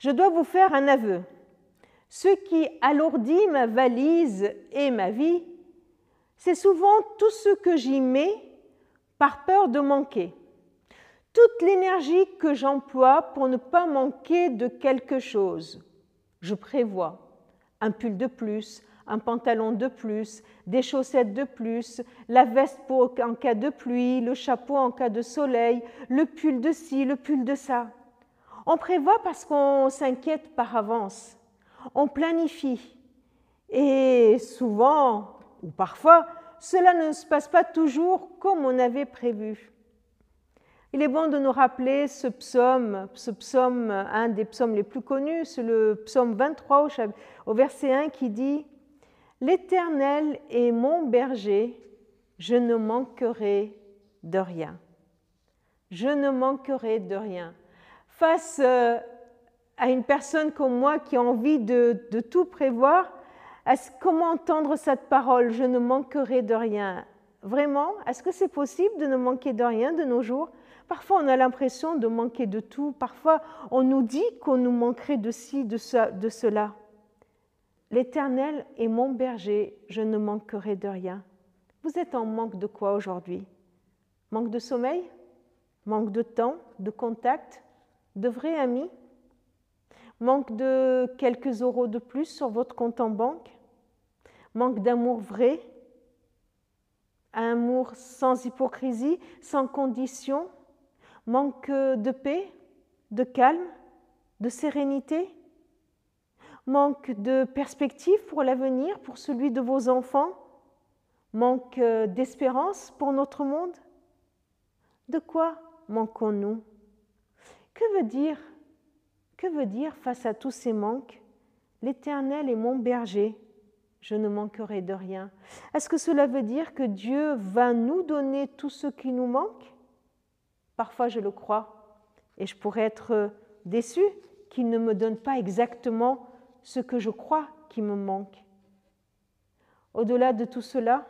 Je dois vous faire un aveu. Ce qui alourdit ma valise et ma vie, c'est souvent tout ce que j'y mets par peur de manquer. Toute l'énergie que j'emploie pour ne pas manquer de quelque chose. Je prévois un pull de plus, un pantalon de plus, des chaussettes de plus, la veste pour, en cas de pluie, le chapeau en cas de soleil, le pull de ci, le pull de ça. On prévoit parce qu'on s'inquiète par avance. On planifie. Et souvent, ou parfois, cela ne se passe pas toujours comme on avait prévu. Il est bon de nous rappeler ce psaume, ce psaume, un des psaumes les plus connus, c'est le psaume 23 au verset 1 qui dit L'Éternel est mon berger, je ne manquerai de rien. Je ne manquerai de rien. Face euh, à une personne comme moi qui a envie de, tout prévoir, comment entendre cette parole? Je ne manquerai de rien. Vraiment, est-ce que c'est possible de ne manquer de rien de nos jours? Parfois, on a l'impression de manquer de tout. Parfois, on nous dit qu'on nous manquerait de ci, de, de cela. L'Éternel est mon berger, je ne manquerai de rien. Vous êtes en manque de quoi aujourd'hui? Manque de sommeil? Manque de temps, de contact, de vrais amis? Manque de quelques euros de plus sur votre compte en banque? Manque d'amour vrai? Amour sans hypocrisie, sans condition? Manque de paix, de calme, de sérénité? Manque de perspective pour l'avenir, pour celui de vos enfants, manque d'espérance pour notre monde? De quoi manquons-nous? Que veut dire face à tous ces manques L'Éternel est mon berger, je ne manquerai de rien. Est-ce que cela veut dire que Dieu va nous donner tout ce qui nous manque? Parfois je le crois et je pourrais être déçu qu'il ne me donne pas exactement ce que je crois qui me manque. Au-delà de tout cela,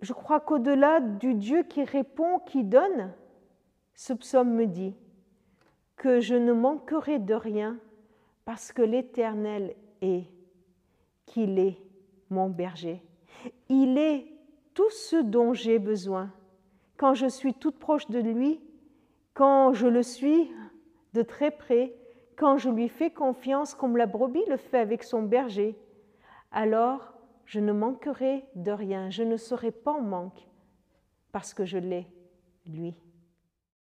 je crois qu'au-delà du Dieu qui répond, qui donne, ce psaume me dit que je ne manquerai de rien parce que l'Éternel est, qu'il est mon berger. Il est tout ce dont j'ai besoin. Quand je suis toute proche de lui, quand je le suis de très près, quand je lui fais confiance comme la brebis le fait avec son berger, alors je ne manquerai de rien, je ne serai pas en manque parce que je l'ai, lui.